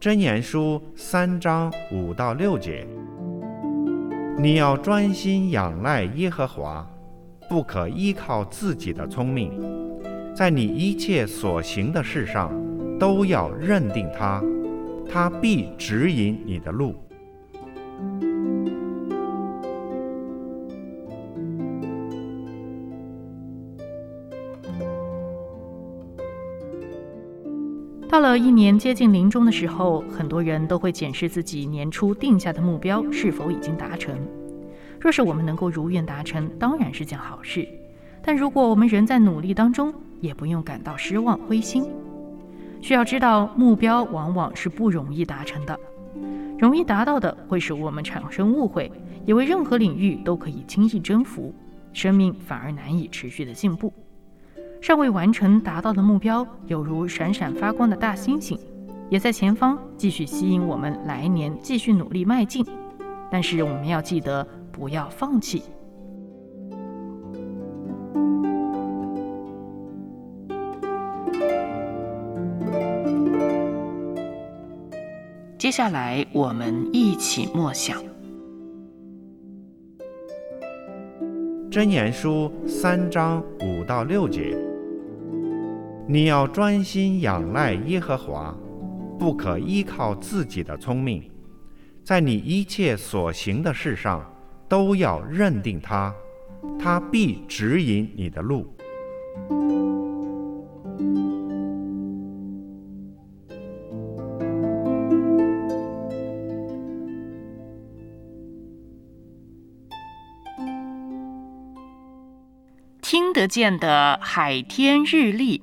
箴言书三章五到六节，你要专心仰赖耶和华，不可依靠自己的聪明。在你一切所行的事上，都要认定他，他必指引你的路。到了一年接近临终的时候，很多人都会检视自己年初定下的目标是否已经达成。若是我们能够如愿达成，当然是件好事；但如果我们仍在努力当中，也不用感到失望、灰心。需要知道，目标往往是不容易达成的，容易达到的会使我们产生误会，以为任何领域都可以轻易征服，生命反而难以持续的进步。尚未完成达到的目标，有如闪闪发光的大星星，也在前方继续吸引我们来年继续努力迈进。但是我们要记得，不要放弃。接下来，我们一起默想《真言书》三章五到六节。你要专心仰赖耶和华，不可依靠自己的聪明，在你一切所行的事上，都要认定他，他必指引你的路。听得见的海天日历，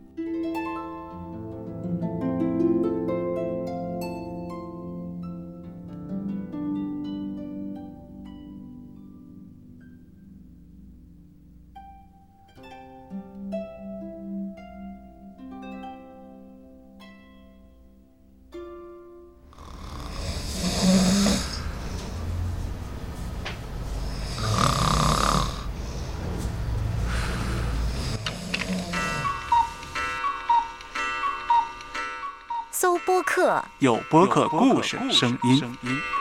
播客，有播客故事声音。